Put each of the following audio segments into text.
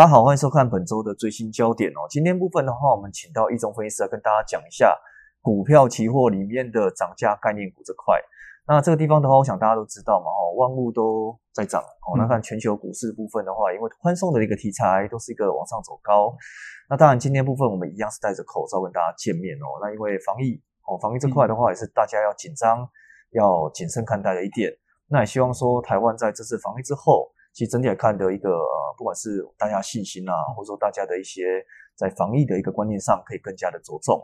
大家好，欢迎收看本周的最新焦点哦。今天部分的话，我们请到一中分析师来跟大家讲一下股票期货里面的涨价概念股这块。那这个地方的话，我想大家都知道嘛，哦，万物都在涨哦。那看全球股市部分的话，因为宽松的一个题材，都是一个往上走高。那当然，今天部分我们一样是戴着口罩跟大家见面哦。那因为防疫哦，防疫这块的话，也是大家要紧张、要谨慎看待的一点。那也希望说，台湾在这次防疫之后。其实整体来看的一个呃，不管是大家信心啊，或者说大家的一些在防疫的一个观念上，可以更加的着重。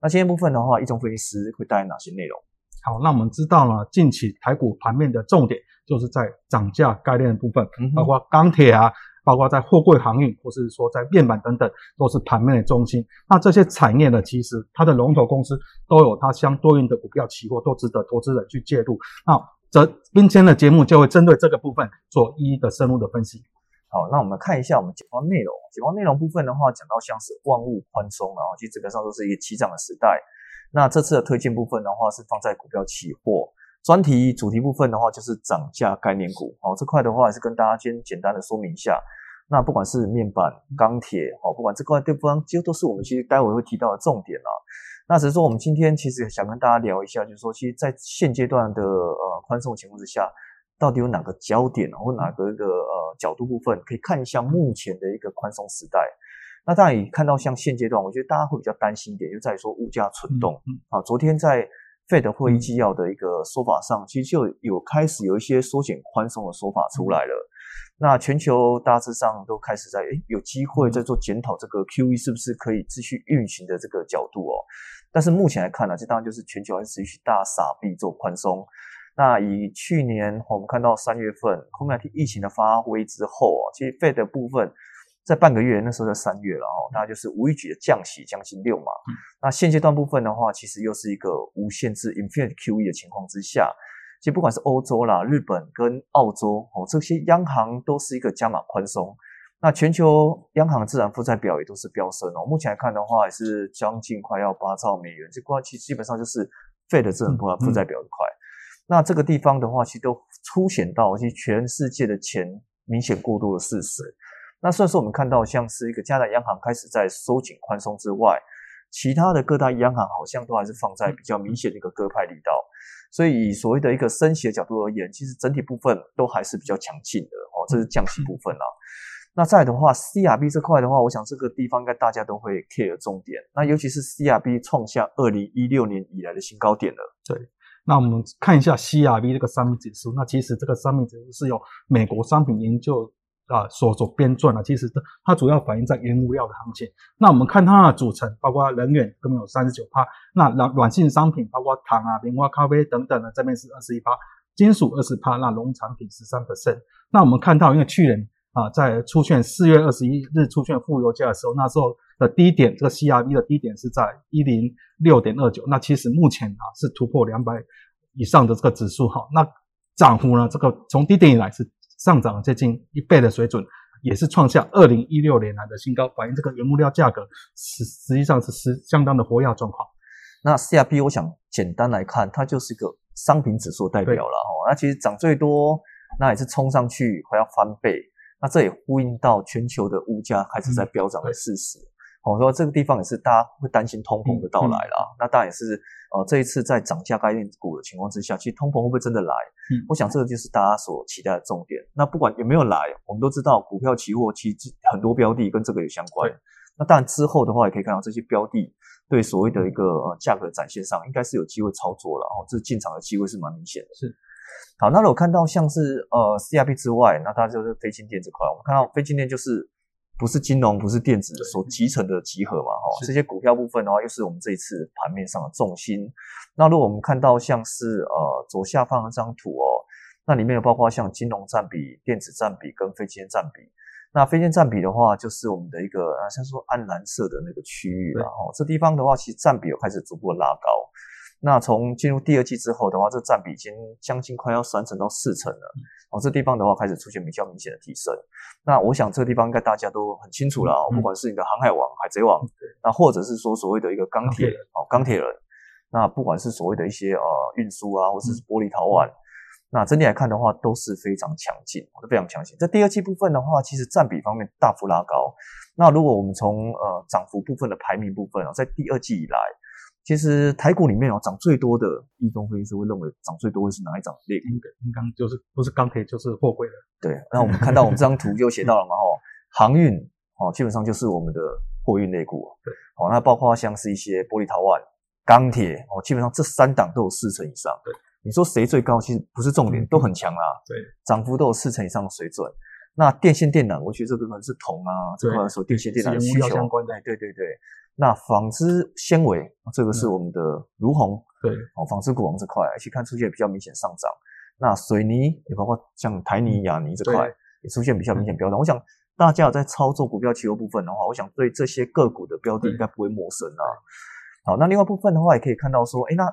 那今天部分的话，一中分析师会带来哪些内容？好，那我们知道了，近期台股盘面的重点就是在涨价概念的部分，包括钢铁啊，包括在货柜航运，或是说在面板等等，都是盘面的中心。那这些产业呢，其实它的龙头公司都有它相对应的股票期货，都值得投资人去介入。那则今天的节目就会针对这个部分做一一的深入的分析。好，那我们看一下我们解方内容。解方内容部分的话，讲到像是万物宽松，然后其实基本上都是一个起涨的时代。那这次的推荐部分的话，是放在股票期货专题主题部分的话，就是涨价概念股。好，这块的话，还是跟大家先简单的说明一下。那不管是面板、钢铁，好，不管这块地方，几乎都是我们其实待会会提到的重点啊。那只是说，我们今天其实想跟大家聊一下，就是说，其实，在现阶段的呃宽松情况之下，到底有哪个焦点或哪个一个呃角度部分，可以看一下目前的一个宽松时代。那当然也看到像现阶段，我觉得大家会比较担心一点，就在于说物价蠢动。啊，昨天在 Fed 会议纪要的一个说法上，其实就有开始有一些缩减宽松的说法出来了。那全球大致上都开始在诶有机会在做检讨，这个 Q E 是不是可以继续运行的这个角度哦。但是目前来看呢，这当然就是全球还是持续大傻币做宽松。那以去年我们看到三月份 COVID 疫情的发挥之后啊，其实 Fed 的部分在半个月那时候在三月了哦，大概就是无预举的降息，将近六嘛。那现阶段部分的话，其实又是一个无限制 Infinite Q E 的情况之下。其实不管是欧洲啦、日本跟澳洲哦，这些央行都是一个加码宽松。那全球央行自然负债表也都是飙升哦。目前来看的话，也是将近快要八兆美元，这块其实基本上就是 Fed 资产负负债表一块。那这个地方的话，其实都凸显到其实全世界的钱明显过度的事实。那虽然说我们看到像是一个加拿大央行开始在收紧宽松之外，其他的各大央行好像都还是放在比较明显的一个鸽派力道。所以以所谓的一个升息的角度而言，其实整体部分都还是比较强劲的哦。这是降息部分啊。那再的话，CRB 这块的话，我想这个地方应该大家都会 care 重点。那尤其是 CRB 创下二零一六年以来的新高点了。对，那我们看一下 CRB 这个商品指数。那其实这个商品指数是由美国商品研究。啊，所所编撰的，其实它它主要反映在原物料的行情。那我们看它的组成，包括能源，这边有三十九帕；那软软性商品，包括糖啊、棉花、咖啡等等的，这边是二十一帕；金属二十帕；那农产品十三 percent。那我们看到，因为去年啊，在出现四月二十一日出现负油价的时候，那时候的低点，这个 CRB 的低点是在一零六点二九。那其实目前啊，是突破两百以上的这个指数哈。那涨幅呢，这个从低点以来是。上涨接近一倍的水准，也是创下二零一六年来的新高，反映这个原物料价格实实际上是是相当的活跃状况。那 C R B 我想简单来看，它就是一个商品指数代表了哦。那其实涨最多，那也是冲上去快要翻倍，那这也呼应到全球的物价开始在飙涨的事实。我说这个地方也是大家会担心通膨的到来啦，那当然也是呃这一次在涨价概念股的情况之下，其实通膨会不会真的来？嗯，我想这个就是大家所期待的重点。那不管有没有来，我们都知道股票期货其实很多标的跟这个有相关。那当然之后的话也可以看到这些标的对所谓的一个呃价格展现上，应该是有机会操作了哦，这进场的机会是蛮明显的。是，好，那我看到像是呃 C R B 之外，那它就是非金电这块，我们看到非金电就是。不是金融，不是电子所集成的集合嘛？哈，这些股票部分的话，又是我们这一次盘面上的重心。那如果我们看到像是呃左下方的这张图哦，那里面有包括像金融占比、电子占比跟非金占比。那非金占比的话，就是我们的一个啊，像说暗蓝色的那个区域了。哦，这地方的话，其实占比有开始逐步拉高。那从进入第二季之后的话，这占比已经将近快要三成到四成了。哦，这地方的话开始出现比较明显的提升。那我想这个地方应该大家都很清楚了哦，不管是你的航海王、海贼王，那或者是说所谓的一个钢铁哦，钢铁人，那不管是所谓的一些呃运输啊，或者是玻璃陶碗，那整体来看的话，都是非常强劲，都非常强劲。在第二季部分的话，其实占比方面大幅拉高。那如果我们从呃涨幅部分的排名部分啊，在第二季以来，其实台股里面哦涨最多的，易中分析师会认为涨最多的是哪一张类股？应该就是不是钢铁就是货柜的。对，那我们看到我们这张图就写到了嘛，哦，航运哦，基本上就是我们的货运类股。对，哦，那包括像是一些玻璃陶碗、钢铁哦，基本上这三档都有四成以上。对。你说谁最高？其实不是重点，都很强啦。对，涨幅都有四成以上的水准。那电线电缆，我觉得这部分是铜啊，这块说电线电缆的需求相关的。对对对。那纺织纤维，这个是我们的如虹。对，哦，纺织股王这块，而且看出现比较明显上涨。那水泥也包括像台泥、亚泥这块，也出现比较明显飙涨。我想大家有在操作股票期货部分的话，我想对这些个股的标的应该不会陌生啊。好，那另外部分的话，也可以看到说，哎，那。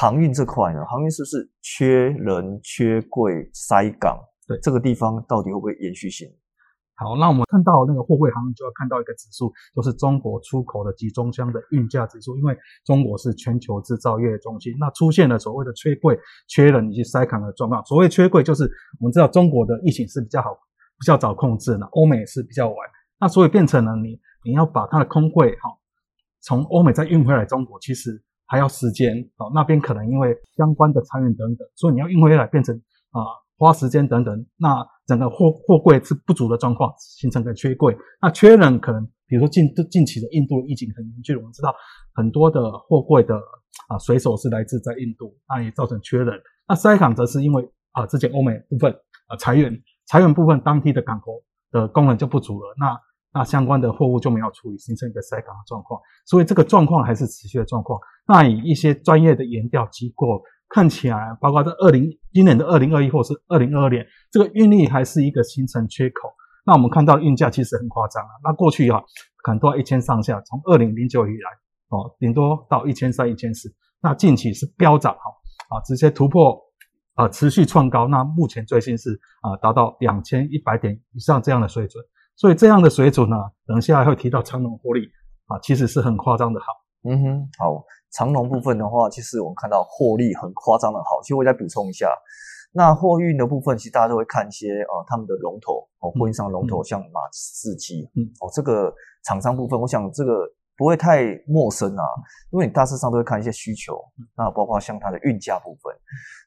航运这块呢，航运是不是缺人、缺柜、塞港？对，这个地方到底会不会延续性？好，那我们看到那个货柜航运，就要看到一个指数，就是中国出口的集装箱的运价指数。因为中国是全球制造业中心，那出现了所谓的缺柜、缺人以及塞港的状况。所谓缺柜，就是我们知道中国的疫情是比较好、比较早控制的，欧美是比较晚。那所以变成了你你要把它的空柜哈，从欧美再运回来中国，其实。还要时间哦，那边可能因为相关的裁员等等，所以你要运回来变成啊花时间等等，那整个货货柜是不足的状况，形成个缺柜。那缺人可能，比如说近近期的印度疫情很严峻，我们知道很多的货柜的啊水手是来自在印度，那也造成缺人。那塞港则是因为啊之前欧美部分啊裁员，裁员部分当地的港口的功能就不足了，那。那相关的货物就没有处理，形成一个塞港的状况，所以这个状况还是持续的状况。那以一些专业的研调机构看起来，包括在二零今年的二零二一或是二零二二年，这个运力还是一个形成缺口。那我们看到运价其实很夸张啊，那过去啊可能都要一千上下，从二零零九以来哦，顶多到一千三、一千四。那近期是飙涨哈啊，直接突破啊，持续创高。那目前最新是啊，达到两千一百点以上这样的水准。所以这样的水准呢，等下还会提到长龙获利啊，其实是很夸张的好。嗯哼，好，长龙部分的话，其实我们看到获利很夸张的好。其实我再补充一下，那货运的部分，其实大家都会看一些呃他们的龙头哦，货运商龙头像马士基，嗯，哦这个厂商部分，我想这个。不会太陌生啊，因为你大致上都会看一些需求，那包括像它的运价部分，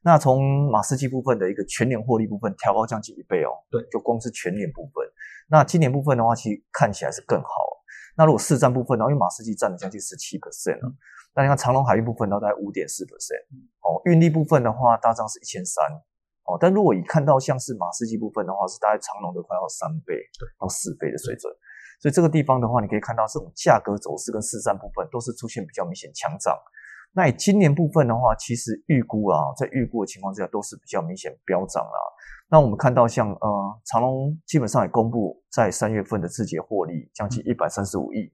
那从马士基部分的一个全年获利部分调高将近一倍哦，对，就光是全年部分，那今年部分的话，其实看起来是更好。那如果市占部分呢，因为马士基占了将近十七 percent 了，那你看长隆海运部分呢大概五点四 percent，哦，运力部分的话，大致上是一千三，哦，但如果一看到像是马士基部分的话，是大概长隆的快要三倍到四倍的水准。所以这个地方的话，你可以看到这种价格走势跟市占部分都是出现比较明显强涨。那以今年部分的话，其实预估啊，在预估的情况之下都是比较明显飙涨啦。那我们看到像呃长隆基本上也公布在三月份的自节获利将近一百三十五亿。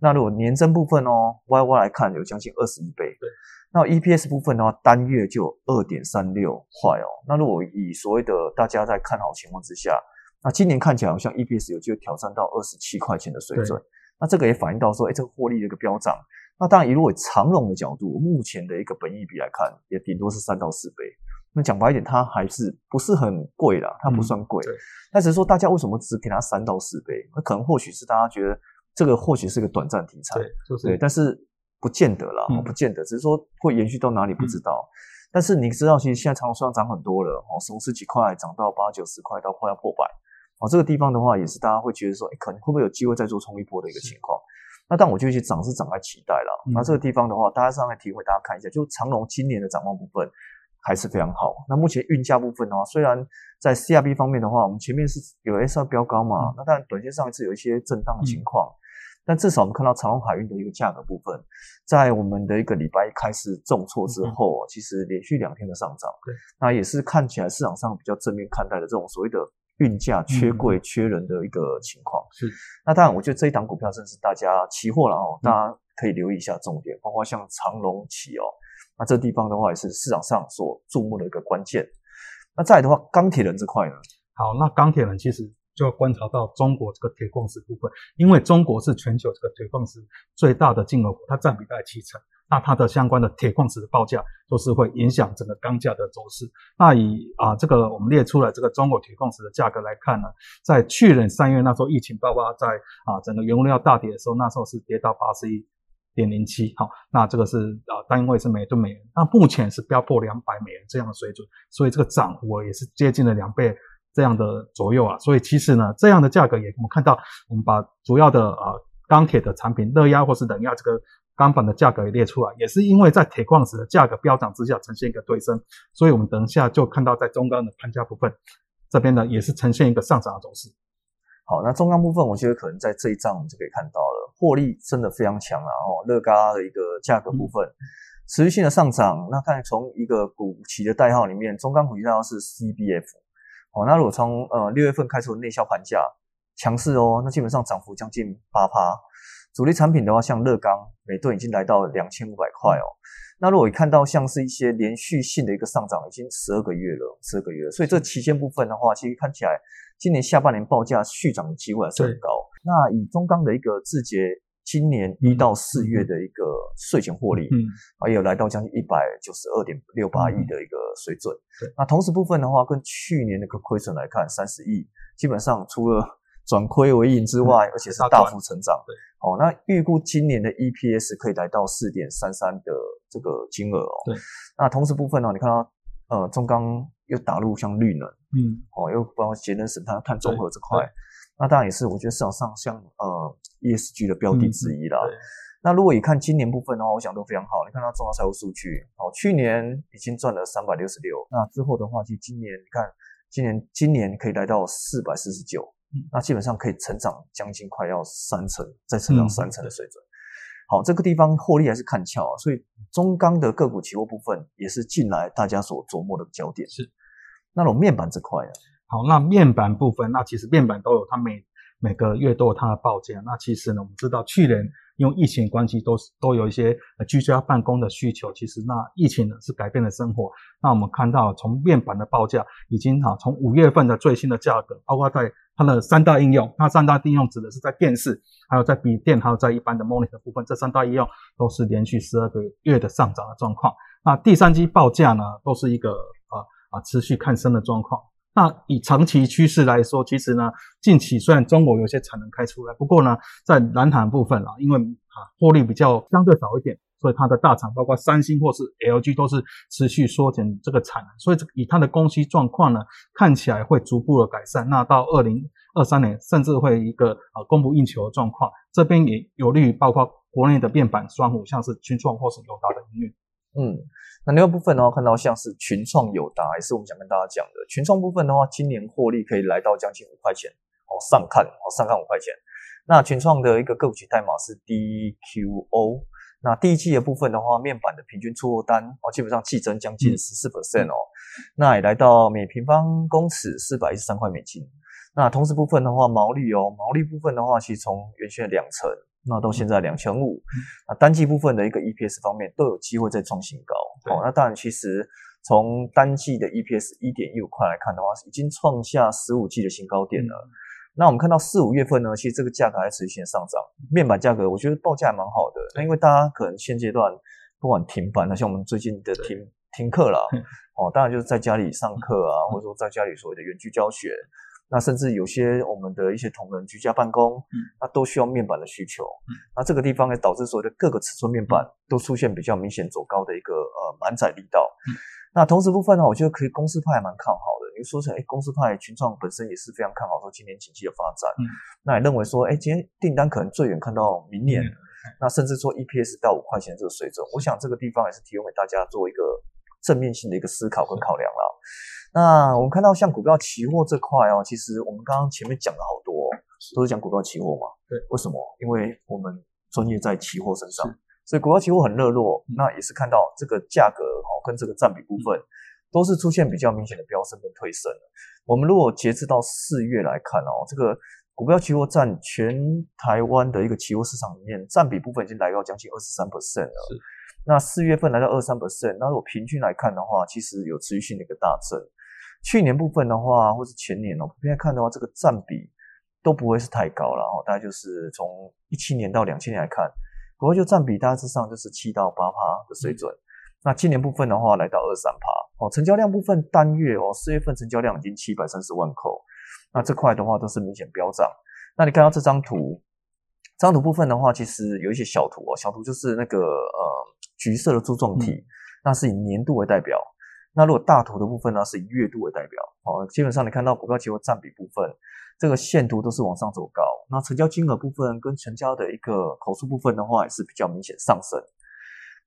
那如果年增部分哦，Y Y 来看有将近二十一倍。对。那 E P S 部分的话，单月就二点三六块哦。那如果以所谓的大家在看好情况之下，那今年看起来好像 EPS 有机会挑战到二十七块钱的水准，那这个也反映到说，哎，这个获利的一个飙涨。那当然，以如果长龙的角度，目前的一个本益比来看，也顶多是三到四倍。那讲白一点，它还是不是很贵啦，它不算贵。但只是说，大家为什么只给它三到四倍？那可能或许是大家觉得这个或许是个短暂题材，对，就是，对，但是不见得啦，不见得，只是说会延续到哪里不知道。但是你知道，其实现在长隆虽然涨很多了，哦，从十几块涨到八九十块，到快要破百。哦，这个地方的话，也是大家会觉得说，哎，可能会不会有机会再做冲一波的一个情况？那但我就去涨是涨在期待了。那这个地方的话，大家上来体会，大家看一下，就长隆今年的展望部分还是非常好。那目前运价部分的话，虽然在 CRB 方面的话，我们前面是有 S 二标高嘛，那但短线上一次有一些震荡的情况，但至少我们看到长隆海运的一个价格部分，在我们的一个礼拜一开始重挫之后，其实连续两天的上涨，那也是看起来市场上比较正面看待的这种所谓的。运价缺柜、缺人的一个情况是，那当然，我觉得这一档股票正是大家期货了哦，大家可以留意一下重点，包括像长隆企哦，那这地方的话也是市场上所注目的一个关键。那再来的话，钢铁人这块呢？好，那钢铁人其实就要观察到中国这个铁矿石部分，因为中国是全球这个铁矿石最大的进口国，它占比大概七成。那它的相关的铁矿石的报价都是会影响整个钢价的走势。那以啊这个我们列出来这个中国铁矿石的价格来看呢，在去年三月那时候疫情爆发，在啊整个原物料大跌的时候，那时候是跌到八十一点零七，好，那这个是啊单位是每吨美元，那目前是飙破两百美元这样的水准，所以这个涨幅也是接近了两倍这样的左右啊。所以其实呢，这样的价格也我们看到，我们把主要的啊钢铁的产品热压或是冷压这个。钢板的价格也列出来，也是因为在铁矿石的价格飙涨之下呈现一个推升，所以我们等一下就看到在中钢的盘价部分这边呢，也是呈现一个上涨的走势。好，那中钢部分，我觉得可能在这一章我们就可以看到了，获利真的非常强啊！哦，乐高的一个价格部分持续性的上涨。那看从一个股旗的代号里面，中钢股期代号是 CBF。哦，那如果从呃六月份开出的内销盘价强势哦，那基本上涨幅将近八趴。主力产品的话，像乐钢，每吨已经来到两千五百块哦。那如果看到像是一些连续性的一个上涨，已经十二个月了，十二个月了。所以这期间部分的话，其实看起来今年下半年报价续涨的机会还是很高。那以中钢的一个字节，今年一到四月的一个税前获利，嗯，啊，也有来到将近一百九十二点六八亿的一个水准。对，那同时部分的话，跟去年那个亏损来看，三十亿，基本上除了转亏为盈之外，而且是大幅成长。对，哦，那预估今年的 EPS 可以来到四点三三的这个金额哦。对，那同时部分呢，你看到呃中钢又打入像绿能，嗯，哦，又包括节能省碳、碳中和这块，那当然也是我觉得市场上像呃 ESG 的标的之一啦。那如果以看今年部分的话，我想都非常好。你看它重要财务数据，哦，去年已经赚了三百六十六，那之后的话，其实今年你看，今年今年可以来到四百四十九。那基本上可以成长将近快要三成，再成长三成的水准。好，这个地方获利还是看俏啊，所以中钢的个股期货部分也是近来大家所琢磨的焦点。是，那种面板这块啊，好，那面板部分，那其实面板都有它每每个月都有它的报价。那其实呢，我们知道去年。因为疫情关系，都是都有一些居家办公的需求。其实那疫情呢是改变了生活。那我们看到从面板的报价已经哈，从五月份的最新的价格，包括在它的三大应用，那三大应用指的是在电视，还有在笔电，还有在一般的 monitor 部分，这三大应用都是连续十二个月的上涨的状况。那第三季报价呢，都是一个啊啊持续看升的状况。那以长期趋势来说，其实呢，近期虽然中国有些产能开出来，不过呢，在蓝海部分啊，因为啊获利比较相对少一点，所以它的大厂包括三星或是 LG 都是持续缩减这个产能，所以以它的供需状况呢，看起来会逐步的改善。那到二零二三年，甚至会一个啊供不应求的状况，这边也有利于包括国内的面板双虎，像是群创或是友达的营运。嗯。那另外部分的话，看到像是群创友达，也是我们想跟大家讲的。群创部分的话，今年获利可以来到将近五块钱，哦，上看，哦，上看五块钱。那群创的一个个股代码是 DQO。那第一季的部分的话，面板的平均出货单哦，基本上季增将近十四 percent 哦，那也来到每平方公尺四百一十三块美金。那同时部分的话，毛利哦，毛利部分的话，其实从原先的两成。那到现在两千五，那单季部分的一个 EPS 方面都有机会再创新高。好，那当然其实从单季的 EPS 一点一五块来看的话，已经创下十五季的新高点了。那我们看到四五月份呢，其实这个价格还持续性上涨，面板价格我觉得报价还蛮好的。那因为大家可能现阶段不管停板，那像我们最近的停停课了，哦，当然就是在家里上课啊，或者说在家里所谓的远距教学。那甚至有些我们的一些同仁居家办公，那都需要面板的需求。那这个地方也导致所有的各个尺寸面板都出现比较明显走高的一个呃满载力道。那同时部分呢，我觉得可以公司派还蛮看好的。你说成哎，公司派群创本身也是非常看好说今年经济的发展。那也认为说，哎，今天订单可能最远看到明年，那甚至说 EPS 到五块钱这个水准，我想这个地方也是提供给大家做一个正面性的一个思考跟考量了。那我们看到像股票期货这块哦，其实我们刚刚前面讲了好多，都是讲股票期货嘛。对，为什么？因为我们专业在期货身上，所以股票期货很热络。那也是看到这个价格哦，跟这个占比部分都是出现比较明显的飙升跟推升我们如果截至到四月来看哦，这个股票期货占全台湾的一个期货市场里面占比部分已经来到将近二十三 percent 了。是。那四月份来到二三 percent，那如果平均来看的话，其实有持续性的一个大增。去年部分的话，或是前年哦，普遍看的话，这个占比都不会是太高了哦，大概就是从一七年到两千年来看，不过就占比大致上就是七到八趴的水准。那今年部分的话，来到二三趴哦，成交量部分单月哦，四月份成交量已经七百三十万口，那这块的话都是明显飙涨。那你看到这张图，这张图部分的话，其实有一些小图哦，小图就是那个呃橘色的柱状体，那是以年度为代表。那如果大图的部分呢，是以月度为代表，哦，基本上你看到股票期货占比部分，这个线图都是往上走高。那成交金额部分跟成交的一个口数部分的话，也是比较明显上升。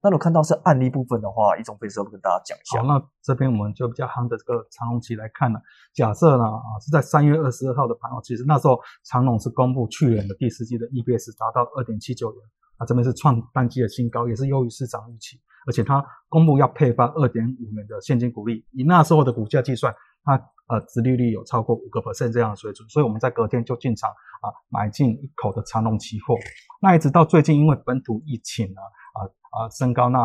那如果看到是案例部分的话，一种分析跟大家讲一下。好，那这边我们就比较夯的这个长龙期来看呢，假设呢啊是在三月二十二号的盘哦，其实那时候长隆是公布去年的第四季的 EPS 达到二点七九元，啊这边是创单季的新高，也是优于市场预期。而且它公布要配发二点五元的现金股利，以那时候的股价计算，它呃，殖利率有超过五个 percent 这样的水准，所以我们在隔天就进场啊，买进一口的长隆期货。那一直到最近，因为本土疫情呢啊啊升高，那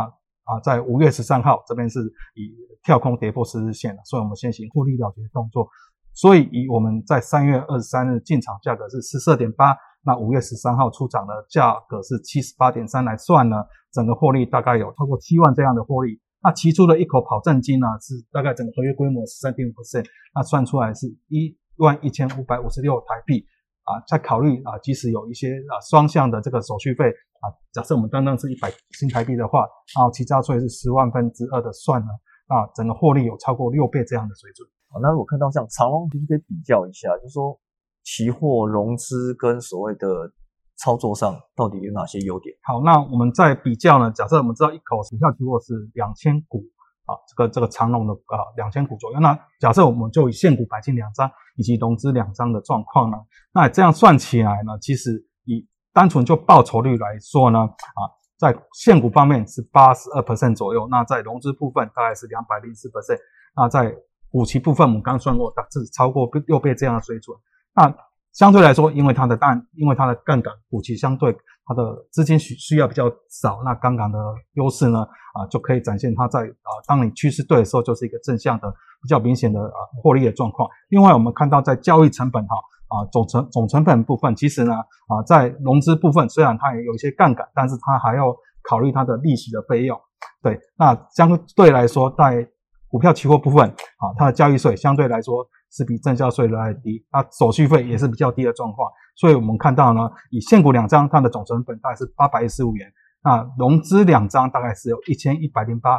啊在五月十三号这边是以跳空跌破十日线了，所以我们先行获利了结动作。所以以我们在三月二十三日进场价格是十四点八。那五月十三号出厂的价格是七十八点三来算呢，整个获利大概有超过七万这样的获利。那提出的一口保证金呢，是大概整个合约规模十三点五 percent，那算出来是一万一千五百五十六台币啊。再考虑啊，即使有一些啊双向的这个手续费啊，假设我们单单是一百新台币的话，啊，其他税是十万分之二的算呢，啊，整个获利有超过六倍这样的水准。好，那如果看到像长隆，其实可以比较一下，就是说。期货融资跟所谓的操作上到底有哪些优点？好，那我们在比较呢？假设我们知道一口股票期货是两千股啊，这个这个长龙的啊两千股左右。那假设我们就以现股买进两张以及融资两张的状况呢？那这样算起来呢，其实以单纯就报酬率来说呢，啊，在现股方面是八十二 percent 左右，那在融资部分大概是两百零四 percent，那在股期部分我们刚算过，大致超过六倍这样的水准。那相对来说，因为它的杠，因为它的杠杆股息相对它的资金需需要比较少，那杠杆的优势呢，啊，就可以展现它在啊，当你趋势对的时候，就是一个正向的比较明显的啊获利的状况。另外，我们看到在交易成本哈啊总成总成本部分，其实呢啊在融资部分虽然它也有一些杠杆，但是它还要考虑它的利息的费用。对，那相对来说，在股票期货部分啊，它的交易税相对来说。是比正交税来低，那手续费也是比较低的状况，所以我们看到呢，以现股两张，它的总成本大概是八百一十五元，那融资两张大概是有一千一百零八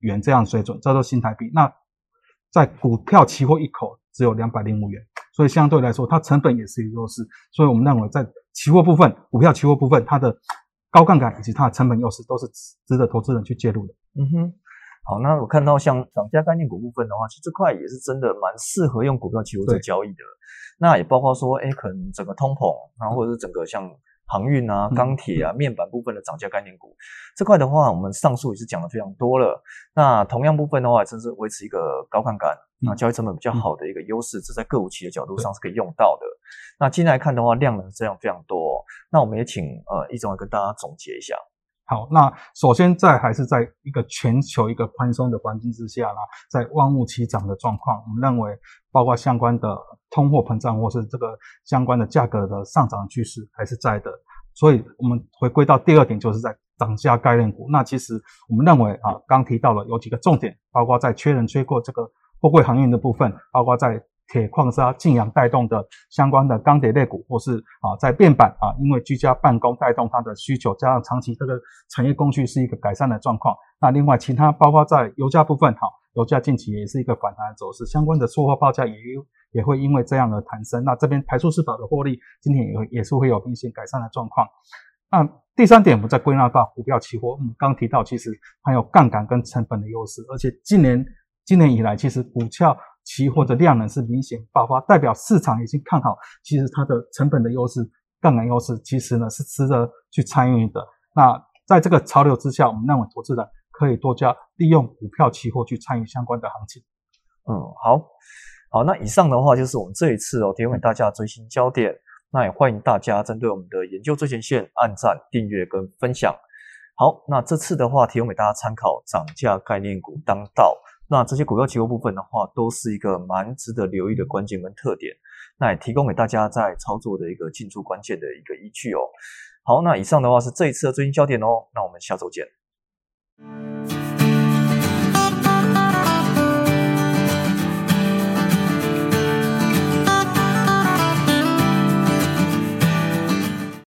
元这样水准，这都新台币。那在股票期货一口只有两百零五元，所以相对来说它成本也是有优势，所以我们认为在期货部分，股票期货部分它的高杠杆以及它的成本优势都是值得投资人去介入的。嗯哼。好，那我看到像涨价概念股部分的话，其实这块也是真的蛮适合用股票期货做交易的。那也包括说，哎，可能整个通膨，然后或者是整个像航运啊、钢铁啊、面板部分的涨价概念股这块的话，我们上述也是讲的非常多了。那同样部分的话，真是维持一个高杠杆、那交易成本比较好的一个优势，这在个股期的角度上是可以用到的。那今天来看的话，量能这样非常多。那我们也请呃易总来跟大家总结一下。好，那首先在还是在一个全球一个宽松的环境之下啦，在万物齐涨的状况，我们认为包括相关的通货膨胀或是这个相关的价格的上涨趋势还是在的，所以我们回归到第二点，就是在涨价概念股。那其实我们认为啊，刚提到了有几个重点，包括在缺人缺过这个货柜航运的部分，包括在。铁矿砂、晋阳带动的相关的钢铁类股，或是啊在变板啊，因为居家办公带动它的需求，加上长期这个产业供需是一个改善的状况。那另外其他包括在油价部分，哈，油价近期也是一个反弹走势，相关的出货报价也也会因为这样的弹升。那这边排出市场的获利，今天也也是会有明显改善的状况。那第三点，我们再归纳到股票期货，我们刚提到其实还有杠杆跟成本的优势，而且今年今年以来，其实股票。期货的量能是明显爆发，代表市场已经看好。其实它的成本的优势、杠杆优势，其实呢是值得去参与的。那在这个潮流之下，我们认为投资人可以多加利用股票期货去参与相关的行情。嗯，好，好，那以上的话就是我们这一次哦提供给大家的最新焦点。那也欢迎大家针对我们的研究最前线按赞、订阅跟分享。好，那这次的话提供给大家参考，涨价概念股当道。那这些股票结构部分的话都是一个蛮值得留意的关键跟特点。那也提供给大家在操作的一个进出关键的一个依据哦。好那以上的话是这一次的最新焦点哦那我们下周见。